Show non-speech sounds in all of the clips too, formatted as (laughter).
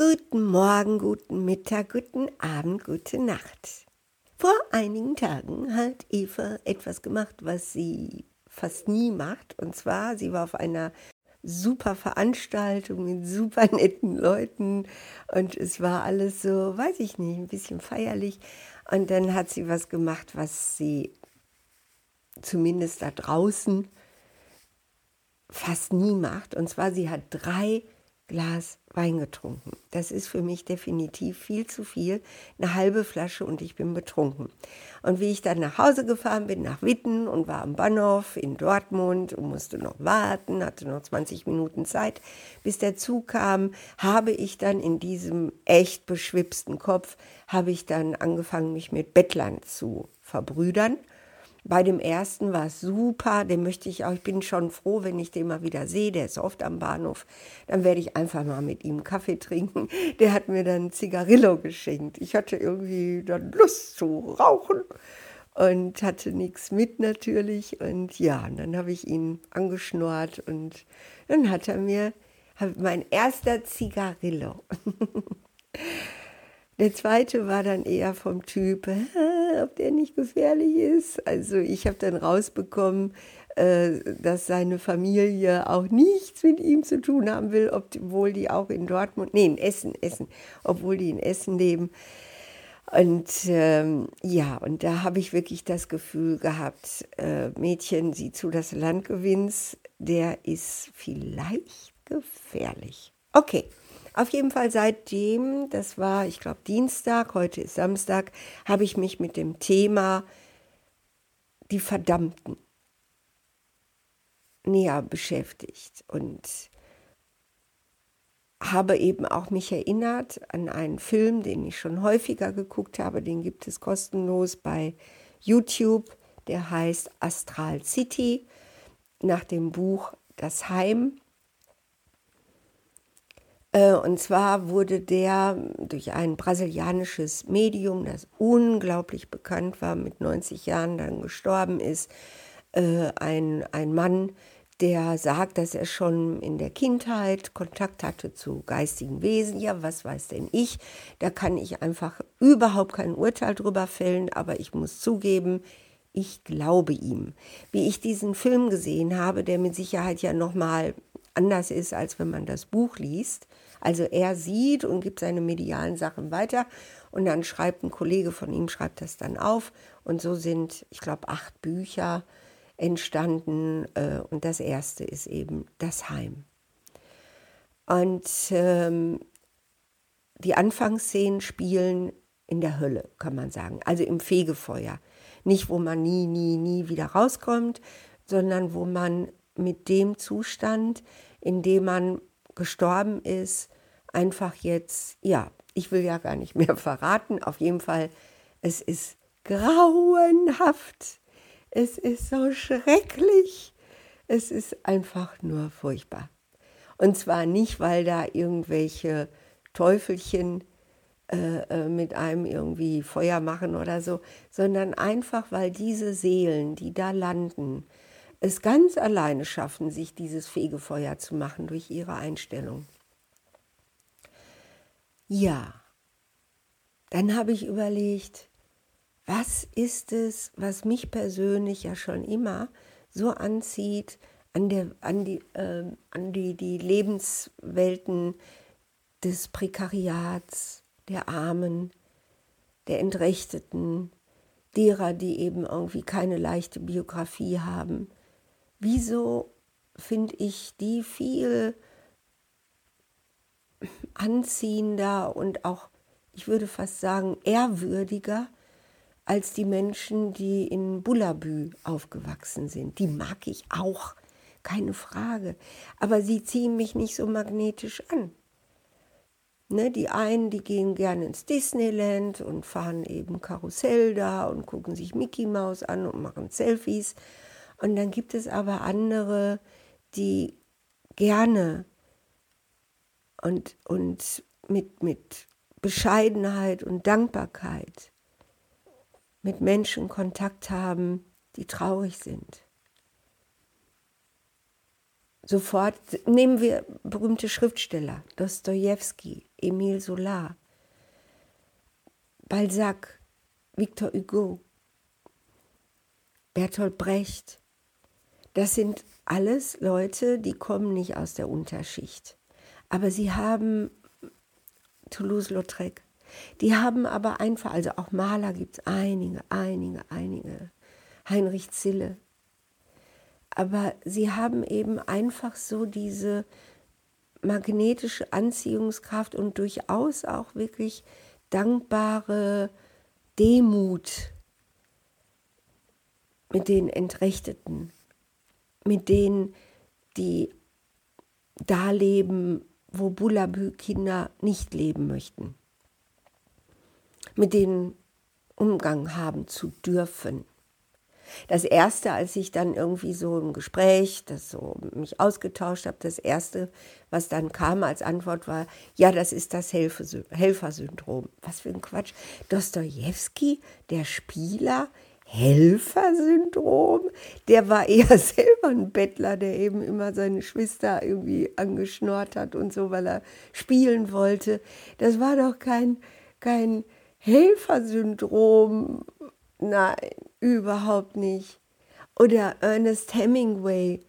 Guten Morgen, guten Mittag, guten Abend, gute Nacht. Vor einigen Tagen hat Eva etwas gemacht, was sie fast nie macht. Und zwar, sie war auf einer super Veranstaltung mit super netten Leuten und es war alles so, weiß ich nicht, ein bisschen feierlich. Und dann hat sie was gemacht, was sie zumindest da draußen fast nie macht. Und zwar, sie hat drei Glas Wein getrunken. Das ist für mich definitiv viel zu viel. Eine halbe Flasche und ich bin betrunken. Und wie ich dann nach Hause gefahren bin, nach Witten und war am Bahnhof in Dortmund und musste noch warten, hatte noch 20 Minuten Zeit, bis der Zug kam, habe ich dann in diesem echt beschwipsten Kopf, habe ich dann angefangen, mich mit Bettlern zu verbrüdern bei dem ersten war es super, den möchte ich auch, ich bin schon froh, wenn ich den mal wieder sehe, der ist oft am Bahnhof, dann werde ich einfach mal mit ihm Kaffee (laughs) trinken. Der hat mir dann Zigarillo geschenkt. Ich hatte irgendwie dann Lust zu rauchen und hatte nichts mit natürlich und ja, und dann habe ich ihn angeschnurrt und dann hat er mir mein erster Zigarillo. (laughs) Der zweite war dann eher vom Typ, ob der nicht gefährlich ist. Also ich habe dann rausbekommen, äh, dass seine Familie auch nichts mit ihm zu tun haben will, obwohl die auch in Dortmund, nee, in Essen, Essen, obwohl die in Essen leben. Und ähm, ja, und da habe ich wirklich das Gefühl gehabt, äh, Mädchen, sieh zu, dass du Land gewinnst, der ist vielleicht gefährlich. Okay, auf jeden Fall seitdem, das war, ich glaube, Dienstag, heute ist Samstag, habe ich mich mit dem Thema die Verdammten näher beschäftigt und habe eben auch mich erinnert an einen Film, den ich schon häufiger geguckt habe, den gibt es kostenlos bei YouTube, der heißt Astral City. Nach dem Buch Das Heim und zwar wurde der durch ein brasilianisches Medium, das unglaublich bekannt war, mit 90 Jahren dann gestorben ist, äh, ein, ein Mann, der sagt, dass er schon in der Kindheit Kontakt hatte zu geistigen Wesen. Ja, was weiß denn ich? Da kann ich einfach überhaupt kein Urteil drüber fällen, aber ich muss zugeben, ich glaube ihm. Wie ich diesen Film gesehen habe, der mit Sicherheit ja nochmal anders ist, als wenn man das Buch liest. Also er sieht und gibt seine medialen Sachen weiter und dann schreibt ein Kollege von ihm, schreibt das dann auf und so sind, ich glaube, acht Bücher entstanden äh, und das erste ist eben das Heim. Und ähm, die Anfangsszenen spielen in der Hölle, kann man sagen, also im Fegefeuer. Nicht, wo man nie, nie, nie wieder rauskommt, sondern wo man mit dem Zustand, in dem man gestorben ist, einfach jetzt, ja, ich will ja gar nicht (laughs) mehr verraten, auf jeden Fall, es ist grauenhaft, es ist so schrecklich, es ist einfach nur furchtbar. Und zwar nicht, weil da irgendwelche Teufelchen äh, äh mit einem irgendwie Feuer machen oder so, sondern einfach, weil diese Seelen, die da landen, es ganz alleine schaffen, sich dieses Fegefeuer zu machen durch ihre Einstellung. Ja, dann habe ich überlegt, was ist es, was mich persönlich ja schon immer so anzieht an, der, an, die, äh, an die, die Lebenswelten des Prekariats, der Armen, der Entrechteten, derer, die eben irgendwie keine leichte Biografie haben, wieso finde ich die viel anziehender und auch, ich würde fast sagen, ehrwürdiger als die Menschen, die in Bullabü aufgewachsen sind. Die mag ich auch, keine Frage. Aber sie ziehen mich nicht so magnetisch an. Ne, die einen, die gehen gerne ins Disneyland und fahren eben Karussell da und gucken sich Mickey Mouse an und machen Selfies. Und dann gibt es aber andere, die gerne und, und mit, mit Bescheidenheit und Dankbarkeit mit Menschen Kontakt haben, die traurig sind. sofort, nehmen wir berühmte Schriftsteller, Dostoevsky, Emile Solar, Balzac, Victor Hugo, Bertolt Brecht. Das sind alles Leute, die kommen nicht aus der Unterschicht. Aber sie haben Toulouse-Lautrec, die haben aber einfach, also auch Maler gibt es einige, einige, einige. Heinrich Zille. Aber sie haben eben einfach so diese magnetische Anziehungskraft und durchaus auch wirklich dankbare Demut mit den Entrechteten, mit denen, die da leben, wo Bullabü-Kinder nicht leben möchten mit denen Umgang haben zu dürfen. Das erste, als ich dann irgendwie so im Gespräch, das so mich ausgetauscht habe, das erste, was dann kam als Antwort war, ja, das ist das Helfersyndrom. Was für ein Quatsch. Dostoevsky, der Spieler, Helfersyndrom, der war eher (laughs) selber ein Bettler, der eben immer seine Schwester irgendwie angeschnort hat und so, weil er spielen wollte. Das war doch kein, kein Helfersyndrom. Nein, überhaupt nicht. Oder Ernest Hemingway,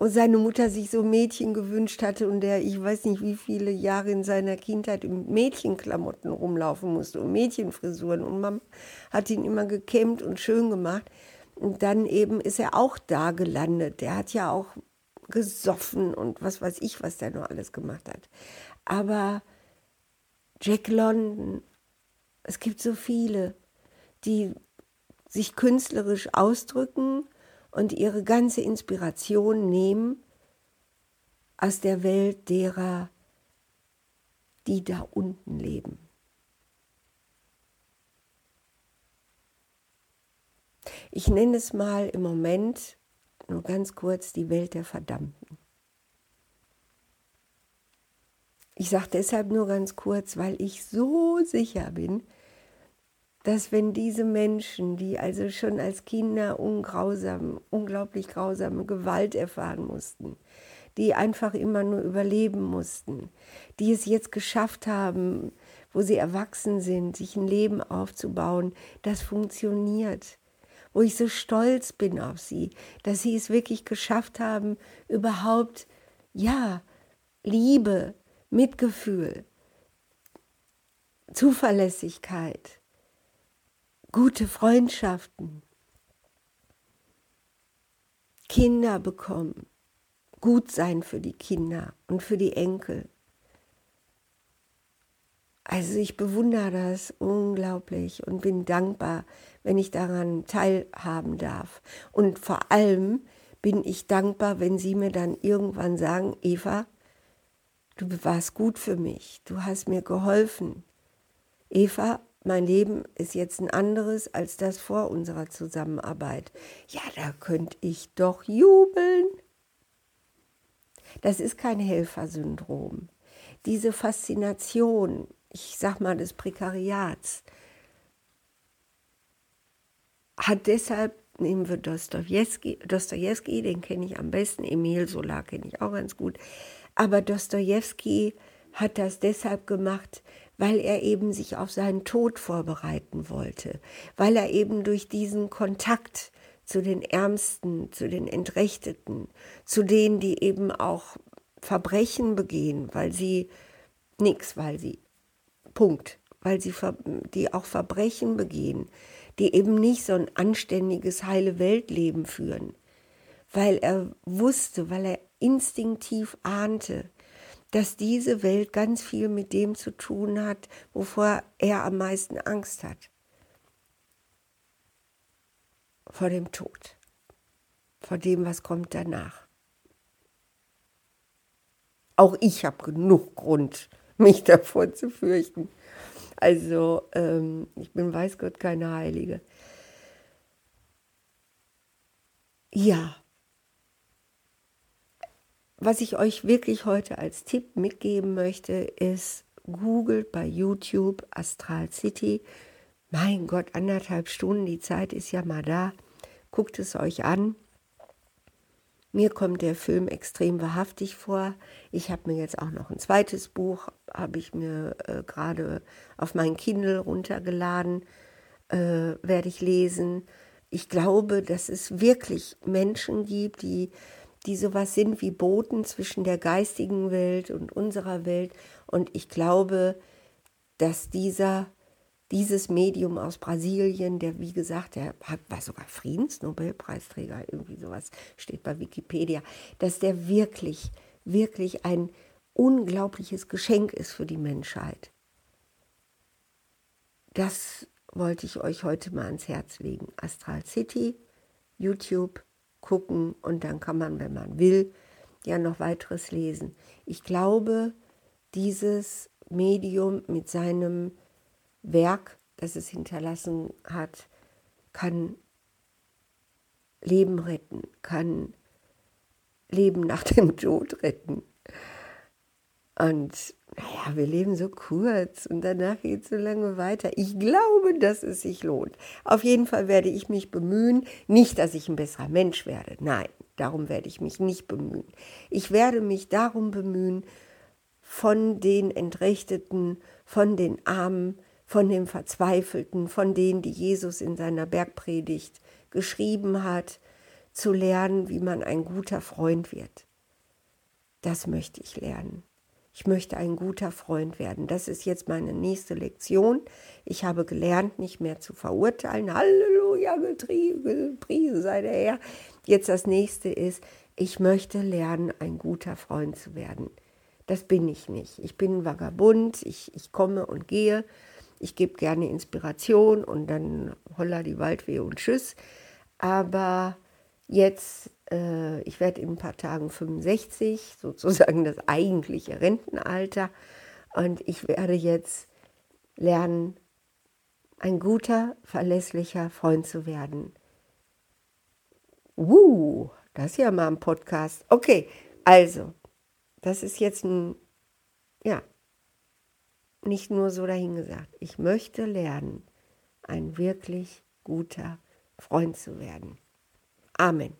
wo seine Mutter sich so Mädchen gewünscht hatte und der, ich weiß nicht, wie viele Jahre in seiner Kindheit in Mädchenklamotten rumlaufen musste und Mädchenfrisuren. Und Mama hat ihn immer gekämmt und schön gemacht. Und dann eben ist er auch da gelandet. Der hat ja auch gesoffen und was weiß ich, was der noch alles gemacht hat. Aber Jack London, es gibt so viele, die sich künstlerisch ausdrücken und ihre ganze Inspiration nehmen aus der Welt derer, die da unten leben. Ich nenne es mal im Moment nur ganz kurz die Welt der Verdammten. Ich sage deshalb nur ganz kurz, weil ich so sicher bin, dass wenn diese Menschen, die also schon als Kinder ungrausam, unglaublich grausame Gewalt erfahren mussten, die einfach immer nur überleben mussten, die es jetzt geschafft haben, wo sie erwachsen sind, sich ein Leben aufzubauen, das funktioniert. Wo ich so stolz bin auf sie, dass sie es wirklich geschafft haben, überhaupt, ja, Liebe, Mitgefühl, Zuverlässigkeit, gute Freundschaften, Kinder bekommen, gut sein für die Kinder und für die Enkel. Also ich bewundere das unglaublich und bin dankbar, wenn ich daran teilhaben darf. Und vor allem bin ich dankbar, wenn Sie mir dann irgendwann sagen, Eva, du warst gut für mich, du hast mir geholfen. Eva, mein Leben ist jetzt ein anderes als das vor unserer Zusammenarbeit. Ja, da könnte ich doch jubeln. Das ist kein Helfersyndrom. Diese Faszination, ich sag mal des Prekariats, hat deshalb, nehmen wir Dostoevsky, Dostoevsky den kenne ich am besten, Emil Solar kenne ich auch ganz gut, aber Dostoevsky hat das deshalb gemacht, weil er eben sich auf seinen Tod vorbereiten wollte, weil er eben durch diesen Kontakt zu den Ärmsten, zu den Entrechteten, zu denen, die eben auch Verbrechen begehen, weil sie nichts, weil sie Punkt, weil sie die auch Verbrechen begehen, die eben nicht so ein anständiges heile Weltleben führen, weil er wusste, weil er instinktiv ahnte, dass diese Welt ganz viel mit dem zu tun hat, wovor er am meisten Angst hat. Vor dem Tod, vor dem, was kommt danach. Auch ich habe genug Grund, mich (laughs) davor zu fürchten. Also ähm, ich bin weiß Gott keine Heilige. Ja, was ich euch wirklich heute als Tipp mitgeben möchte, ist, googelt bei YouTube Astral City. Mein Gott, anderthalb Stunden, die Zeit ist ja mal da. Guckt es euch an. Mir kommt der Film extrem wahrhaftig vor. Ich habe mir jetzt auch noch ein zweites Buch, habe ich mir äh, gerade auf mein Kindle runtergeladen, äh, werde ich lesen. Ich glaube, dass es wirklich Menschen gibt, die, die sowas sind wie Boten zwischen der geistigen Welt und unserer Welt. Und ich glaube, dass dieser dieses Medium aus Brasilien, der wie gesagt, der war sogar Friedensnobelpreisträger, irgendwie sowas steht bei Wikipedia, dass der wirklich, wirklich ein unglaubliches Geschenk ist für die Menschheit. Das wollte ich euch heute mal ans Herz legen. Astral City, YouTube gucken und dann kann man, wenn man will, ja noch weiteres lesen. Ich glaube, dieses Medium mit seinem Werk, das es hinterlassen hat, kann Leben retten, kann Leben nach dem Tod retten. Und naja, wir leben so kurz und danach geht es so lange weiter. Ich glaube, dass es sich lohnt. Auf jeden Fall werde ich mich bemühen, nicht, dass ich ein besserer Mensch werde. Nein, darum werde ich mich nicht bemühen. Ich werde mich darum bemühen, von den Entrechteten, von den Armen, von den Verzweifelten, von denen, die Jesus in seiner Bergpredigt geschrieben hat, zu lernen, wie man ein guter Freund wird. Das möchte ich lernen. Ich möchte ein guter Freund werden. Das ist jetzt meine nächste Lektion. Ich habe gelernt, nicht mehr zu verurteilen. Halleluja, gepriesen sei der Herr. Jetzt das nächste ist, ich möchte lernen, ein guter Freund zu werden. Das bin ich nicht. Ich bin ein Vagabund, ich, ich komme und gehe ich gebe gerne Inspiration und dann holla die Waldwehe und tschüss. Aber jetzt, äh, ich werde in ein paar Tagen 65, (laughs) sozusagen das eigentliche Rentenalter. Und ich werde jetzt lernen, ein guter, verlässlicher Freund zu werden. Uh, das ist ja mal ein Podcast. Okay, also, das ist jetzt ein, ja, nicht nur so dahingesagt. Ich möchte lernen, ein wirklich guter Freund zu werden. Amen.